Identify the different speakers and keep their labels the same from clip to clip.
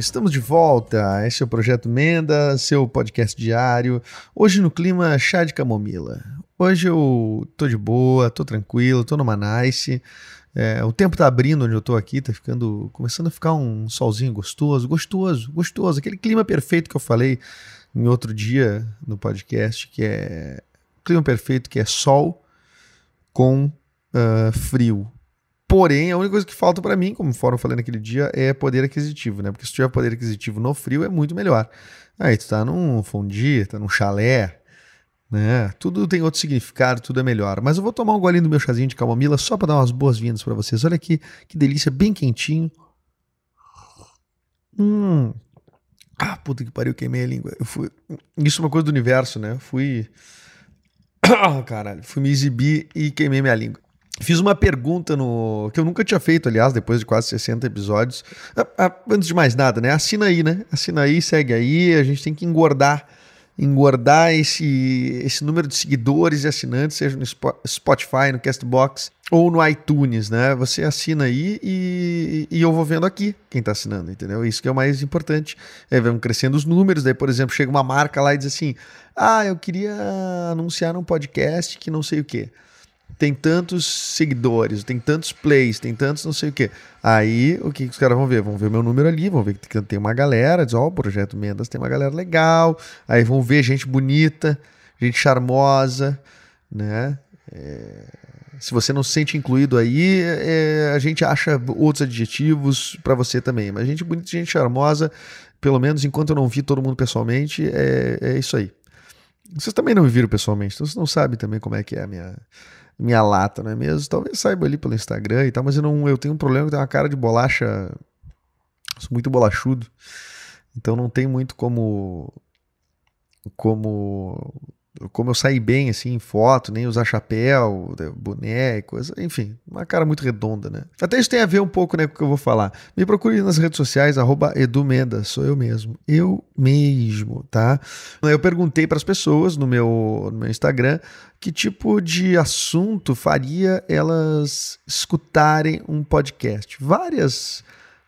Speaker 1: estamos de volta. Esse é o Projeto Menda, seu podcast diário. Hoje no clima chá de camomila. Hoje eu tô de boa, tô tranquilo, tô numa nice. É, o tempo tá abrindo onde eu tô aqui, tá ficando. começando a ficar um solzinho gostoso, gostoso, gostoso. Aquele clima perfeito que eu falei em outro dia no podcast, que é. Clima perfeito que é sol com uh, frio Porém, a única coisa que falta para mim, como fora eu falei naquele dia, é poder aquisitivo, né? Porque se tiver poder aquisitivo no frio é muito melhor. Aí tu tá num fondue, tá num chalé, né? Tudo tem outro significado, tudo é melhor. Mas eu vou tomar um golinho do meu chazinho de camomila só para dar umas boas-vindas para vocês. Olha aqui, que delícia, bem quentinho. Hum. Ah, puta que pariu, queimei a língua. Eu fui... Isso é uma coisa do universo, né? Eu fui. Ah, caralho. Fui me exibir e queimei minha língua. Fiz uma pergunta no. que eu nunca tinha feito, aliás, depois de quase 60 episódios. Ah, ah, antes de mais nada, né? Assina aí, né? Assina aí, segue aí. A gente tem que engordar. Engordar esse, esse número de seguidores e assinantes, seja no Spotify, no Castbox ou no iTunes, né? Você assina aí e, e eu vou vendo aqui quem está assinando, entendeu? Isso que é o mais importante. É, vamos crescendo os números, daí, por exemplo, chega uma marca lá e diz assim: Ah, eu queria anunciar um podcast que não sei o quê tem tantos seguidores, tem tantos plays, tem tantos não sei o que. Aí o que, que os caras vão ver? Vão ver meu número ali, vão ver que tem uma galera, diz, ó, oh, o Projeto Mendas tem uma galera legal. Aí vão ver gente bonita, gente charmosa, né? É... Se você não se sente incluído aí, é... a gente acha outros adjetivos para você também. Mas gente bonita, gente charmosa, pelo menos enquanto eu não vi todo mundo pessoalmente, é, é isso aí. Vocês também não me viram pessoalmente, então vocês não sabem também como é que é a minha minha lata, não é mesmo? Talvez saiba ali pelo Instagram e tal, mas eu não eu tenho um problema que tem uma cara de bolacha sou muito bolachudo. Então não tem muito como como como eu saí bem assim em foto, nem usar chapéu, boné, coisa, enfim, uma cara muito redonda, né? Até isso tem a ver um pouco né, com o que eu vou falar. Me procure nas redes sociais, arroba edumenda, sou eu mesmo. Eu mesmo, tá? Eu perguntei para as pessoas no meu, no meu Instagram que tipo de assunto faria elas escutarem um podcast. Várias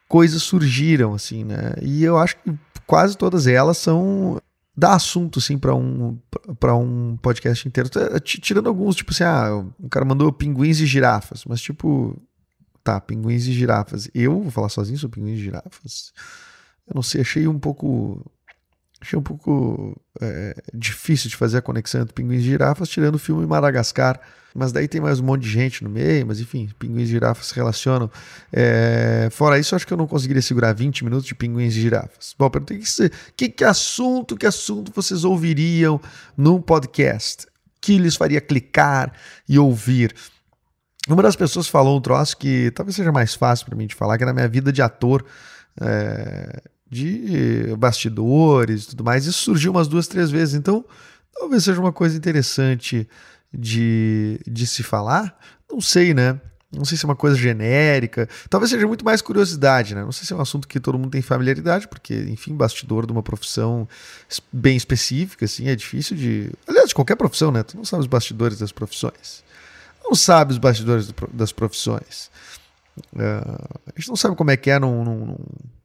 Speaker 1: coisas surgiram, assim, né? E eu acho que quase todas elas são dá assunto, assim, para um, pra um podcast inteiro. Tirando alguns, tipo assim, ah, o cara mandou pinguins e girafas, mas tipo, tá, pinguins e girafas. Eu vou falar sozinho sobre pinguins e girafas? Eu não sei, achei um pouco. Achei um pouco é, difícil de fazer a conexão entre pinguins e girafas, tirando o filme Madagascar mas daí tem mais um monte de gente no meio, mas enfim, pinguins e girafas se relacionam. É, fora isso, acho que eu não conseguiria segurar 20 minutos de pinguins e girafas. Bom, perguntei que, que, que assunto, que assunto vocês ouviriam num podcast? Que lhes faria clicar e ouvir? Uma das pessoas falou um troço que talvez seja mais fácil para mim de falar, que é na minha vida de ator. É, de bastidores e tudo mais. Isso surgiu umas duas, três vezes. Então, talvez seja uma coisa interessante de, de se falar? Não sei, né? Não sei se é uma coisa genérica. Talvez seja muito mais curiosidade, né? Não sei se é um assunto que todo mundo tem familiaridade, porque, enfim, bastidor de uma profissão bem específica, assim, é difícil de. Aliás, de qualquer profissão, né? Tu não sabe os bastidores das profissões. Não sabe os bastidores das profissões. Uh, a gente não sabe como é que é num, num,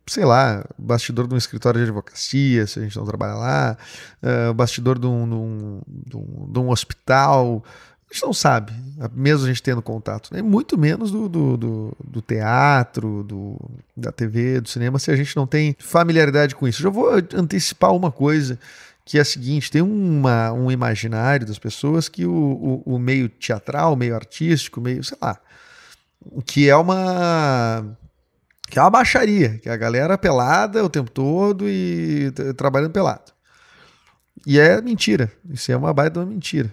Speaker 1: sei lá, bastidor de um escritório de advocacia, se a gente não trabalha lá, uh, bastidor de um, de, um, de, um, de um, hospital, a gente não sabe, mesmo a gente tendo contato, né? muito menos do, do, do, do, teatro, do, da TV, do cinema, se a gente não tem familiaridade com isso. Já vou antecipar uma coisa, que é a seguinte, tem uma, um imaginário das pessoas que o, o, o meio teatral, o meio artístico, meio, sei lá, que é uma que é uma baixaria, que é a galera pelada o tempo todo e trabalhando pelado. E é mentira. Isso é uma baita mentira.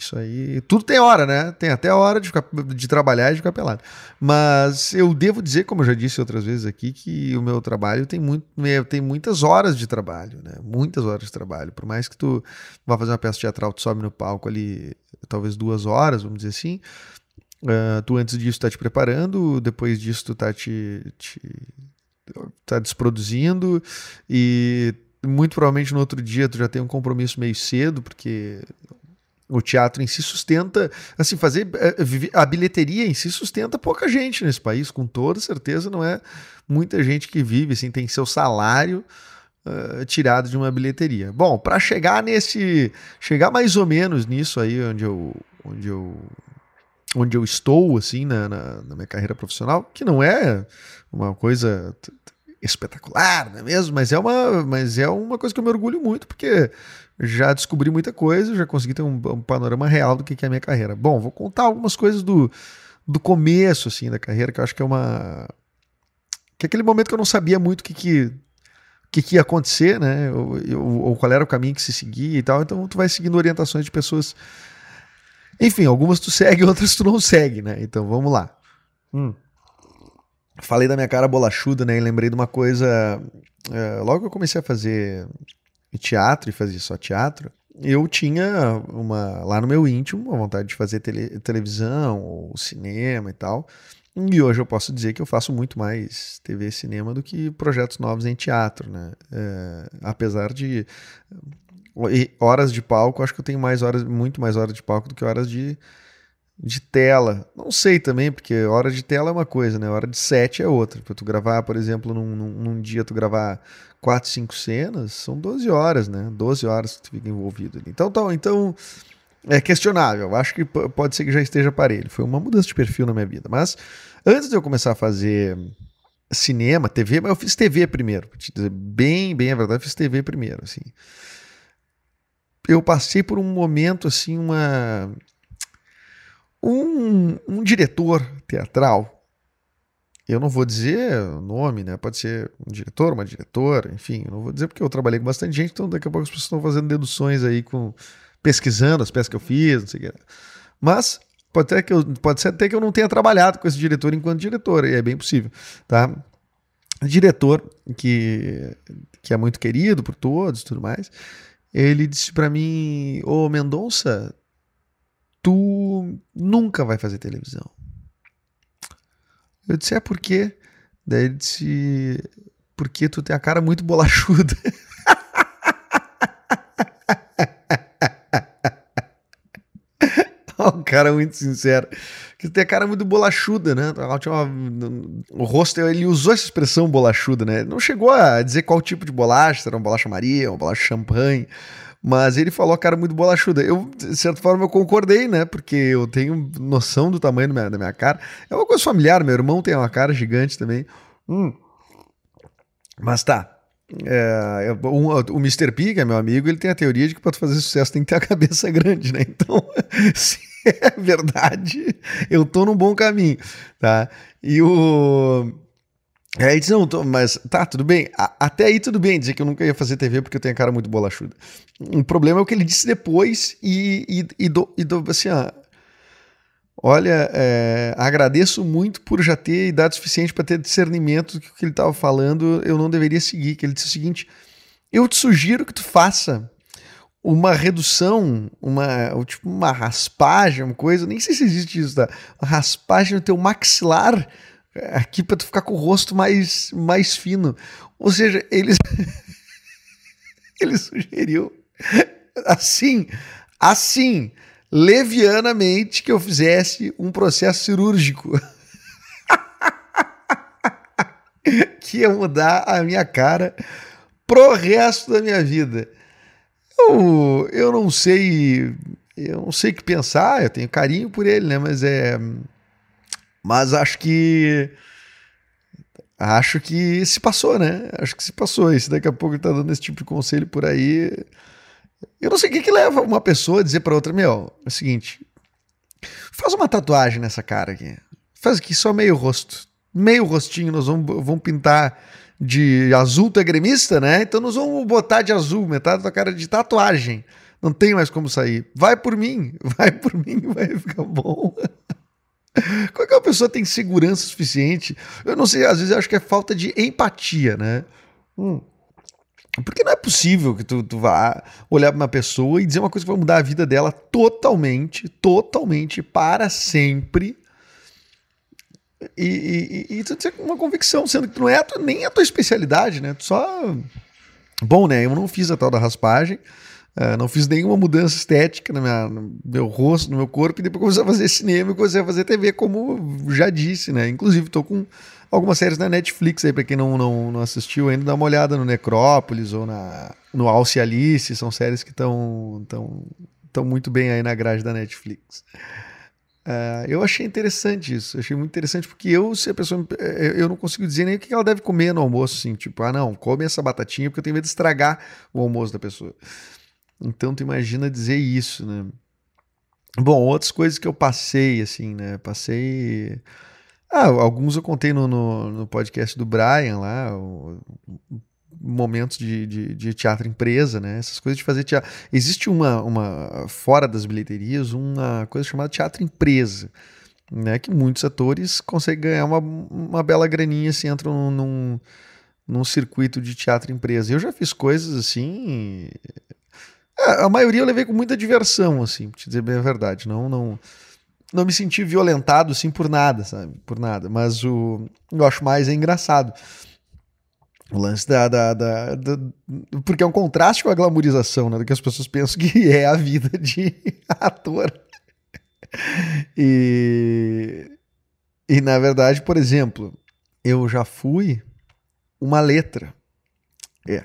Speaker 1: Isso aí. Tudo tem hora, né? Tem até hora de, ficar, de trabalhar e de ficar pelado. Mas eu devo dizer, como eu já disse outras vezes aqui, que o meu trabalho tem, muito, tem muitas horas de trabalho, né? Muitas horas de trabalho. Por mais que tu vá fazer uma peça teatral, tu sobe no palco ali, talvez duas horas, vamos dizer assim. Uh, tu antes disso tá te preparando, depois disso tu tá te, te tá desproduzindo e muito provavelmente no outro dia tu já tem um compromisso meio cedo, porque o teatro em si sustenta, assim, fazer eh, a bilheteria em si sustenta pouca gente nesse país, com toda certeza não é muita gente que vive, assim, tem seu salário uh, tirado de uma bilheteria. Bom, para chegar nesse, chegar mais ou menos nisso aí onde eu, onde eu, onde eu estou, assim, na, na, na minha carreira profissional, que não é uma coisa espetacular, não é mesmo? Mas é uma, mas é uma coisa que eu me orgulho muito, porque já descobri muita coisa, já consegui ter um, um panorama real do que, que é a minha carreira. Bom, vou contar algumas coisas do, do começo, assim, da carreira, que eu acho que é uma... Que é aquele momento que eu não sabia muito o que que, que, que ia acontecer, né? Ou, ou, qual era o caminho que se seguia e tal. Então tu vai seguindo orientações de pessoas... Enfim, algumas tu segue, outras tu não segue, né? Então vamos lá. Hum. Falei da minha cara bolachuda, né? E lembrei de uma coisa... Uh, logo que eu comecei a fazer teatro e fazia só teatro, eu tinha uma lá no meu íntimo a vontade de fazer tele, televisão ou cinema e tal. E hoje eu posso dizer que eu faço muito mais TV e cinema do que projetos novos em teatro, né? É, apesar de horas de palco, acho que eu tenho mais horas, muito mais horas de palco do que horas de, de tela. Não sei também, porque hora de tela é uma coisa, né? Hora de set é outra. Para tu gravar, por exemplo, num, num, num dia tu gravar quatro, cinco cenas, são 12 horas, né? 12 horas que tu fica envolvido ali. Então, então, então é questionável. Acho que pode ser que já esteja parelho. Foi uma mudança de perfil na minha vida. Mas antes de eu começar a fazer cinema, TV, mas eu fiz TV primeiro. Pra te dizer bem, bem a verdade, eu fiz TV primeiro, assim. Eu passei por um momento, assim, uma... Um, um diretor teatral eu não vou dizer o nome, né? Pode ser um diretor, uma diretora, enfim, eu não vou dizer porque eu trabalhei com bastante gente, então daqui a pouco as pessoas estão fazendo deduções aí com pesquisando as peças que eu fiz, não sei o que. Mas pode, até que eu, pode ser até que eu não tenha trabalhado com esse diretor enquanto diretor, e é bem possível, tá? Diretor que, que é muito querido por todos, tudo mais. Ele disse para mim: "Ô Mendonça, tu nunca vai fazer televisão. Eu disse, é por quê? Daí ele disse, porque tu tem a cara muito bolachuda. um cara muito sincero. Que tem a cara muito bolachuda, né? Uma, o rosto, ele usou essa expressão bolachuda, né? Não chegou a dizer qual tipo de bolacha, se era uma bolacha Maria, uma bolacha champanhe. Mas ele falou a cara muito bolachuda. Eu, de certa forma, eu concordei, né? Porque eu tenho noção do tamanho da minha, cara. É uma coisa familiar, meu irmão tem uma cara gigante também. Hum. Mas tá. É, um, o Mr. P, que é meu amigo, ele tem a teoria de que para fazer sucesso tem que ter a cabeça grande, né? Então, se é verdade, eu tô num bom caminho, tá? E o Aí ele disse, não, tô, mas tá, tudo bem. A, até aí tudo bem dizer que eu nunca ia fazer TV porque eu tenho a cara muito bolachuda. O problema é o que ele disse depois e, e, e, do, e do, assim, ó, olha, é, agradeço muito por já ter idade suficiente para ter discernimento do que, que ele estava falando eu não deveria seguir. Que ele disse o seguinte, eu te sugiro que tu faça uma redução, uma, tipo uma raspagem, uma coisa, nem sei se existe isso, tá? Uma raspagem no teu maxilar aqui para tu ficar com o rosto mais, mais fino. Ou seja, eles ele sugeriu assim, assim, levianamente que eu fizesse um processo cirúrgico. que ia mudar a minha cara pro resto da minha vida. Eu, eu não sei, eu não sei o que pensar, eu tenho carinho por ele, né, mas é mas acho que. Acho que se passou, né? Acho que se passou. E se daqui a pouco ele tá dando esse tipo de conselho por aí. Eu não sei o que, que leva uma pessoa a dizer para outra: Meu, é o seguinte. Faz uma tatuagem nessa cara aqui. Faz aqui só meio rosto. Meio rostinho nós vamos, vamos pintar de azul, tu é gremista, né? Então nós vamos botar de azul, metade da tua cara de tatuagem. Não tem mais como sair. Vai por mim, vai por mim, vai ficar bom. Qualquer pessoa tem segurança suficiente. Eu não sei, às vezes eu acho que é falta de empatia, né? Hum. Porque não é possível que tu, tu vá olhar para uma pessoa e dizer uma coisa que vai mudar a vida dela totalmente, totalmente, para sempre. E, e, e tu ter uma convicção, sendo que tu não é a nem a tua especialidade, né? Tu só. Bom, né? Eu não fiz a tal da raspagem. Uh, não fiz nenhuma mudança estética no, minha, no, meu rosto, no meu corpo, e depois comecei a fazer cinema e comecei a fazer TV, como já disse, né? Inclusive, estou com algumas séries na Netflix aí, para quem não, não, não assistiu ainda, dá uma olhada no Necrópolis ou na, no Alce Alice, são séries que estão tão, tão muito bem aí na grade da Netflix. Uh, eu achei interessante isso, achei muito interessante, porque eu, se a pessoa. Eu não consigo dizer nem o que ela deve comer no almoço, assim, tipo, ah, não, come essa batatinha, porque eu tenho medo de estragar o almoço da pessoa. Então tu imagina dizer isso, né? Bom, outras coisas que eu passei, assim, né? Passei. Ah, alguns eu contei no, no, no podcast do Brian lá, o, momentos de, de, de, teatro empresa, né? Essas coisas de fazer teatro. Existe uma, uma fora das bilheterias, uma coisa chamada teatro empresa, né? Que muitos atores conseguem ganhar uma, uma bela graninha se entram num, num, circuito de teatro empresa. Eu já fiz coisas assim é, a maioria eu levei com muita diversão, assim, pra te dizer bem a verdade. Não, não, não me senti violentado, assim, por nada, sabe? Por nada. Mas o eu acho mais é engraçado. O lance da, da, da, da, Porque é um contraste com a glamorização, né? Do que as pessoas pensam que é a vida de ator. E. E na verdade, por exemplo, eu já fui uma letra. É.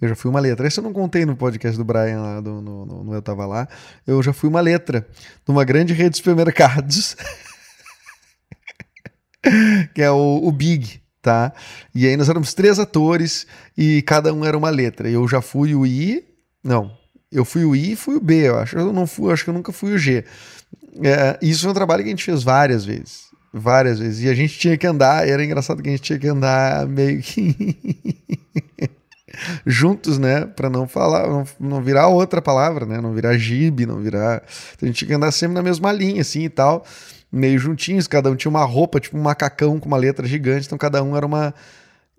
Speaker 1: Eu já fui uma letra. Isso eu não contei no podcast do Brian lá, do, no, no, no Eu Tava Lá. Eu já fui uma letra numa grande rede de supermercados. que é o, o, Big, tá? E aí nós éramos três atores e cada um era uma letra. Eu já fui o I. Não, eu fui o I e fui o B, eu acho. Eu não fui, acho que eu nunca fui o G. É, isso é um trabalho que a gente fez várias vezes. Várias vezes. E a gente tinha que andar, era engraçado que a gente tinha que andar meio que. juntos, né? Para não falar, não, não, virar outra palavra, né? Não virar gibe, não virar. A gente tinha que andar sempre na mesma linha, assim e tal, meio juntinhos. Cada um tinha uma roupa, tipo um macacão com uma letra gigante, então cada um era uma.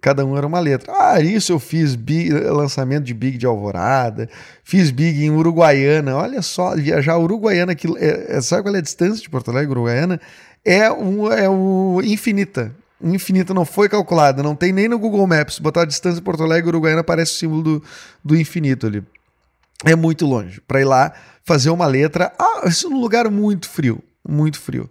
Speaker 1: Cada um era uma letra. Ah, isso eu fiz big, lançamento de Big de Alvorada, fiz Big em Uruguaiana. Olha só, viajar Uruguaiana, que é, é, sabe qual é a distância de Porto Alegre, Uruguaiana? É, um, é o infinita infinita não foi calculada, não tem nem no Google Maps. Botar a distância de Porto Alegre Uruguaiana aparece o símbolo do, do infinito ali. É muito longe. Para ir lá fazer uma letra, ah, isso num lugar muito frio, muito frio.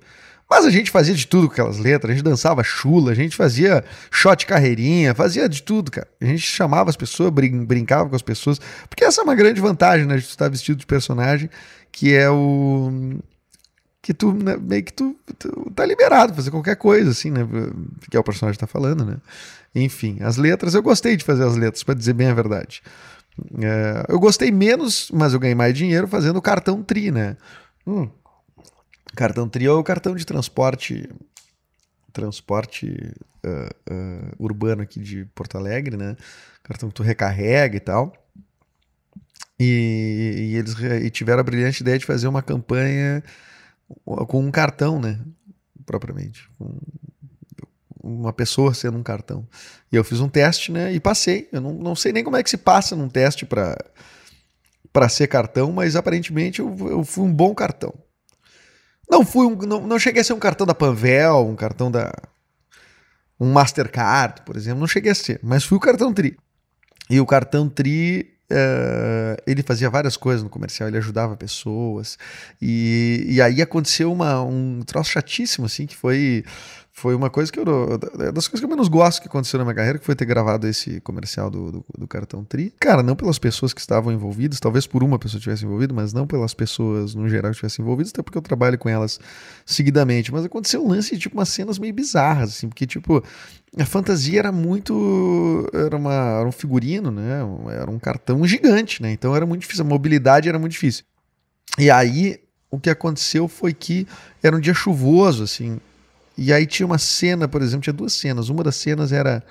Speaker 1: Mas a gente fazia de tudo com aquelas letras, a gente dançava chula, a gente fazia shot carreirinha, fazia de tudo, cara. A gente chamava as pessoas, brin brincava com as pessoas, porque essa é uma grande vantagem, né, de estar vestido de personagem, que é o que tu, né, meio que tu, tu tá liberado pra fazer qualquer coisa, assim, né? Que é o personagem tá falando, né? Enfim, as letras, eu gostei de fazer as letras, para dizer bem a verdade. É, eu gostei menos, mas eu ganhei mais dinheiro fazendo o cartão TRI, né? Hum. Cartão TRI é o cartão de transporte transporte uh, uh, urbano aqui de Porto Alegre, né? Cartão que tu recarrega e tal. E, e eles e tiveram a brilhante ideia de fazer uma campanha com um cartão, né? Propriamente. Com uma pessoa sendo um cartão. E eu fiz um teste, né? E passei. Eu não, não sei nem como é que se passa num teste para para ser cartão, mas aparentemente eu, eu fui um bom cartão. Não fui um, não, não cheguei a ser um cartão da Panvel, um cartão da um Mastercard, por exemplo, não cheguei a ser, mas fui o cartão Tri. E o cartão Tri Uh, ele fazia várias coisas no comercial, ele ajudava pessoas. E, e aí aconteceu uma, um troço chatíssimo, assim, que foi foi uma coisa que eu. É das coisas que eu menos gosto que aconteceu na minha carreira, que foi ter gravado esse comercial do, do, do, cartão Tri. Cara, não pelas pessoas que estavam envolvidas, talvez por uma pessoa tivesse envolvido, mas não pelas pessoas no geral que estivessem envolvidas, até porque eu trabalho com elas seguidamente. Mas aconteceu um lance de tipo umas cenas meio bizarras, assim, porque, tipo, a fantasia era muito. Era, uma, era um figurino, né? Era um cartão gigante, né? Então era muito difícil, a mobilidade era muito difícil. E aí o que aconteceu foi que era um dia chuvoso, assim, E aí tinha uma cena, por exemplo, tinha duas cenas. Uma das cenas era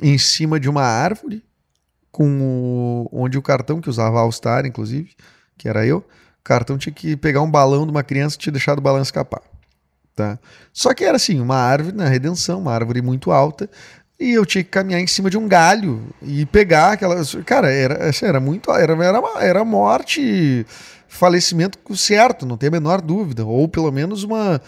Speaker 1: em cima de uma árvore, com o, onde o cartão que usava All Star, inclusive, que era eu, o cartão tinha que pegar um balão de uma criança e tinha deixado o balão escapar. Tá? Só que era assim, uma árvore na redenção, uma árvore muito alta, e eu tinha que caminhar em cima de um galho e pegar aquelas. Cara, era, assim, era muito. Era, era, era morte, falecimento certo, não tem a menor dúvida. Ou pelo menos uma,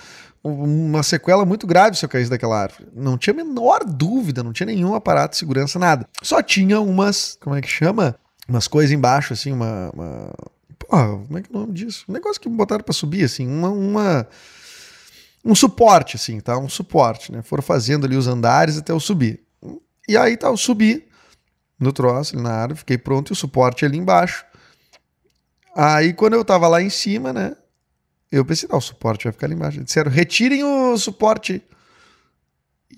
Speaker 1: uma sequela muito grave se eu caísse daquela árvore. Não tinha a menor dúvida, não tinha nenhum aparato de segurança, nada. Só tinha umas. Como é que chama? Umas coisas embaixo, assim, uma. uma... Porra, como é que é o nome disso? Um negócio que botaram para subir, assim, uma, uma um suporte, assim, tá? Um suporte, né? Foram fazendo ali os andares até eu subir. E aí tá, eu subi no troço, ali na árvore, fiquei pronto e o suporte ali embaixo. Aí quando eu tava lá em cima, né? Eu pensei, não, o suporte vai ficar ali embaixo. Disseram, retirem o suporte.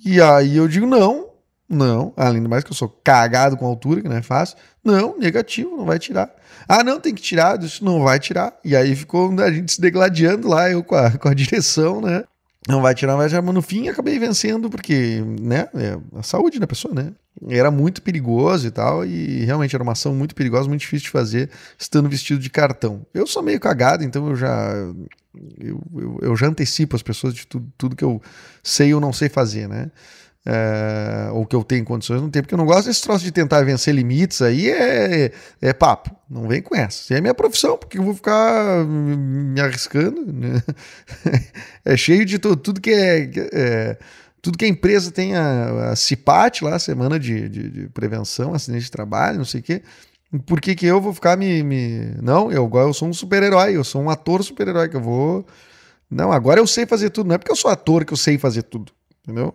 Speaker 1: E aí eu digo, não, não. Além do mais que eu sou cagado com altura, que não é fácil. Não, negativo, não vai tirar. Ah, não, tem que tirar. Isso não vai tirar. E aí ficou a gente se degladiando lá, eu com a, com a direção, né? não vai tirar, vai tirar, mas no fim acabei vencendo, porque, né, é a saúde da pessoa, né? Era muito perigoso e tal, e realmente era uma ação muito perigosa, muito difícil de fazer, estando vestido de cartão. Eu sou meio cagado, então eu já. Eu, eu, eu já antecipo as pessoas de tudo, tudo que eu sei ou não sei fazer, né? é, ou que eu tenho condições, não tenho, porque eu não gosto desse troço de tentar vencer limites aí, é, é papo, não vem com essa. Isso é minha profissão, porque eu vou ficar me arriscando, né? é cheio de tudo, tudo que é, é, tudo que a empresa tem a, a CIPAT lá, Semana de, de, de, Prevenção, Acidente de Trabalho, não sei o quê, por que, que eu vou ficar me, me... Não, eu, eu sou um super-herói, eu sou um ator super-herói, que eu vou... Não, agora eu sei fazer tudo, não é porque eu sou ator que eu sei fazer tudo, entendeu?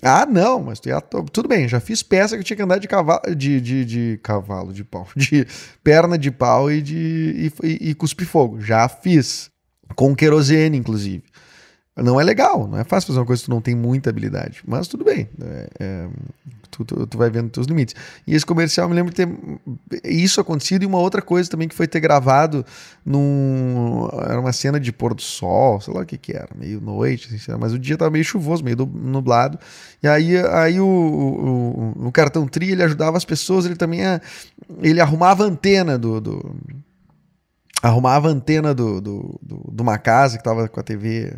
Speaker 1: Ah, não, mas tu ia, tudo bem, já fiz peça que eu tinha que andar de cavalo, de, de, de cavalo, de pau, de perna de pau e de e, e, e cuspir fogo. Já fiz. Com querosene, inclusive. Não é legal, não é fácil fazer uma coisa que tu não tem muita habilidade, mas tudo bem. É, é, tu, tu, tu, vai vendo teus limites. E esse comercial me lembro de ter isso acontecido e uma outra coisa também que foi ter gravado num. Era uma cena de pôr do sol, sei lá o que que era, meio noite, assim, mas o dia tava meio chuvoso, meio nublado. E aí, aí o, o, o cartão tri ele ajudava as pessoas, ele também ele arrumava a antena do, do arrumava a antena do, do, do, de uma casa que tava com a TV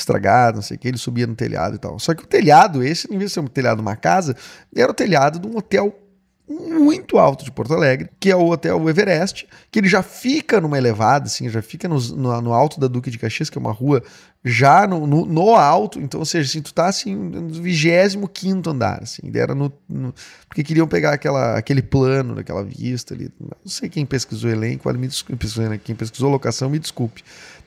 Speaker 1: estragado, não sei o que, ele subia no telhado e tal. Só que o telhado, esse, em vez de ser um telhado de uma casa, era o telhado de um hotel muito alto de Porto Alegre, que é o Hotel Everest, que ele já fica numa elevada, assim, já fica no, no, no alto da Duque de Caxias, que é uma rua já no, no, no, alto, então, ou seja, assim, tu tá assim, no 25 andar, assim, era no, porque queriam pegar aquela, aquele plano, daquela vista ali, não sei quem pesquisou elenco, me desculpe, quem pesquisou locação, me desculpe,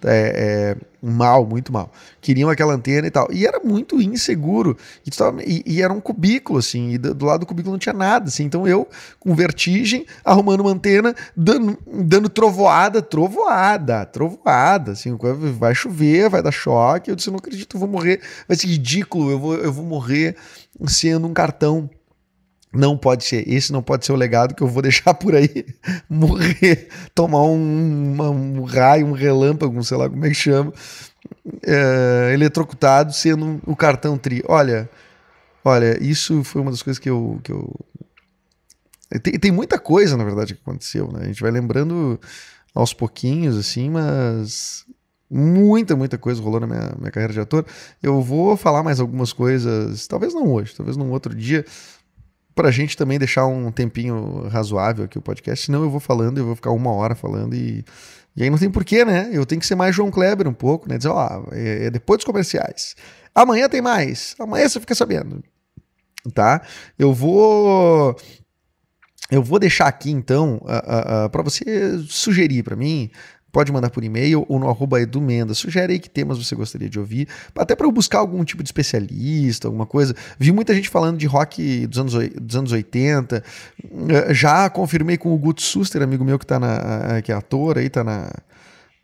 Speaker 1: é, é, mal, muito mal. Queriam aquela antena e tal. E era muito inseguro. E, tava, e, e era um cubículo, assim, e do, do, lado do cubículo não tinha nada, assim. Então eu, com vertigem, arrumando uma antena, dando, dando trovoada, trovoada, trovoada, assim, vai chover, vai dar choque. Eu disse, não acredito, eu vou morrer. Vai ser ridículo, eu vou, eu vou morrer sendo um cartão não pode ser, esse não pode ser o legado que eu vou deixar por aí morrer, tomar um, um raio, um relâmpago, sei lá como é que chama, é, eletrocutado, sendo o cartão tri. Olha, olha, isso foi uma das coisas que eu. Que eu... Tem, tem muita coisa, na verdade, que aconteceu, né? A gente vai lembrando aos pouquinhos, assim, mas muita, muita coisa rolou na minha, minha carreira de ator. Eu vou falar mais algumas coisas, talvez não hoje, talvez num outro dia, para a gente também deixar um tempinho razoável aqui o podcast, senão eu vou falando, eu vou ficar uma hora falando e, e aí não tem porquê, né? Eu tenho que ser mais João Kleber um pouco, né? Dizer, ó, é, é depois dos comerciais. Amanhã tem mais. Amanhã você fica sabendo. Tá? Eu vou eu vou deixar aqui então uh, uh, uh, para você sugerir para mim Pode mandar por e-mail ou no arroba edumenda. Sugere aí que temas você gostaria de ouvir, até para eu buscar algum tipo de especialista, alguma coisa. Vi muita gente falando de rock dos anos, dos anos 80. Eh, já confirmei com o Guto Suster, amigo meu que, tá na, que é ator aí, tá na,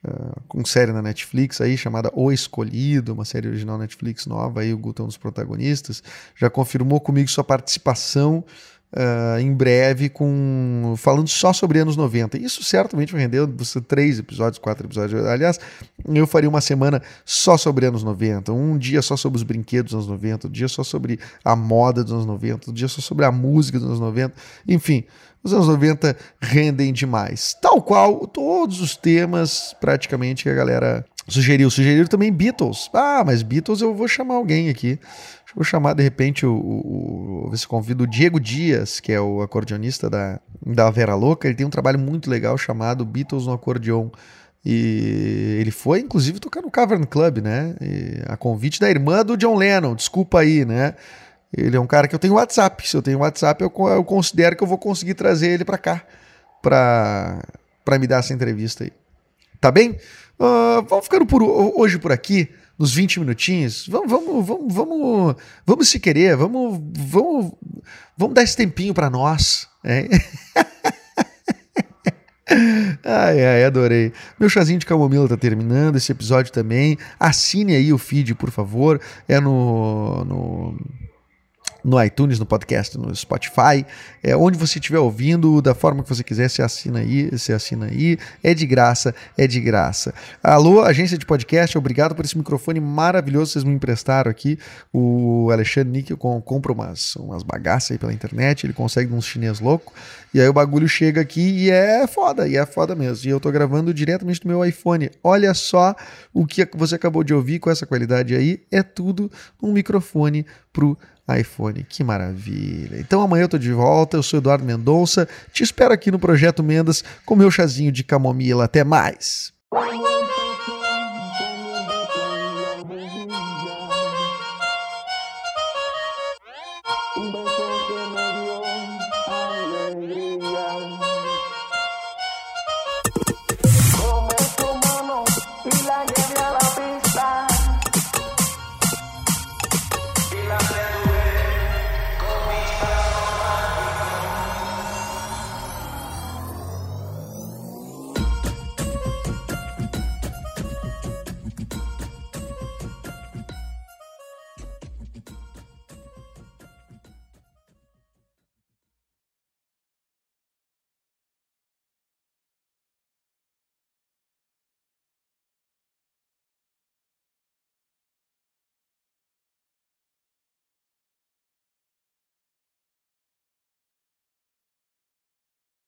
Speaker 1: Uh, com série na Netflix aí chamada O Escolhido, uma série original Netflix nova aí, o Guto é um dos protagonistas, já confirmou comigo sua participação uh, em breve com falando só sobre anos 90. Isso certamente vai render três episódios, quatro episódios. Aliás, eu faria uma semana só sobre anos 90, um dia só sobre os brinquedos dos anos 90, um dia só sobre a moda dos anos 90, um dia só sobre a música dos anos 90. Enfim, os anos 90 rendem demais. Tal qual todos os temas praticamente que a galera sugeriu. Sugeriram também Beatles. Ah, mas Beatles eu vou chamar alguém aqui. Vou chamar de repente o, o, o se convido o Diego Dias, que é o acordeonista da, da Vera Louca. Ele tem um trabalho muito legal chamado Beatles no acordeon. E ele foi, inclusive, tocar no Cavern Club, né? E a convite da irmã do John Lennon, desculpa aí, né? Ele é um cara que eu tenho WhatsApp. Se eu tenho WhatsApp, eu, eu considero que eu vou conseguir trazer ele para cá, para me dar essa entrevista aí. Tá bem? Uh, vamos ficando por hoje por aqui nos 20 minutinhos. Vamos, vamos, vamos, vamos, vamos se querer, vamos, vamos, vamos dar esse tempinho para nós. É. Ai, ai, adorei. Meu chazinho de camomila tá terminando, esse episódio também. Assine aí o feed, por favor. É no, no no iTunes, no podcast, no Spotify, é, onde você estiver ouvindo, da forma que você quiser, você assina aí, você assina aí, é de graça, é de graça. Alô, agência de podcast, obrigado por esse microfone maravilhoso que vocês me emprestaram aqui. O Alexandre Níquel compra umas, umas bagaças aí pela internet, ele consegue uns chinês louco, e aí o bagulho chega aqui e é foda, e é foda mesmo. E eu tô gravando diretamente do meu iPhone. Olha só o que você acabou de ouvir com essa qualidade aí, é tudo um microfone pro iPhone. Que maravilha. Então amanhã eu tô de volta. Eu sou Eduardo Mendonça. Te espero aqui no Projeto Mendas com meu chazinho de camomila. Até mais.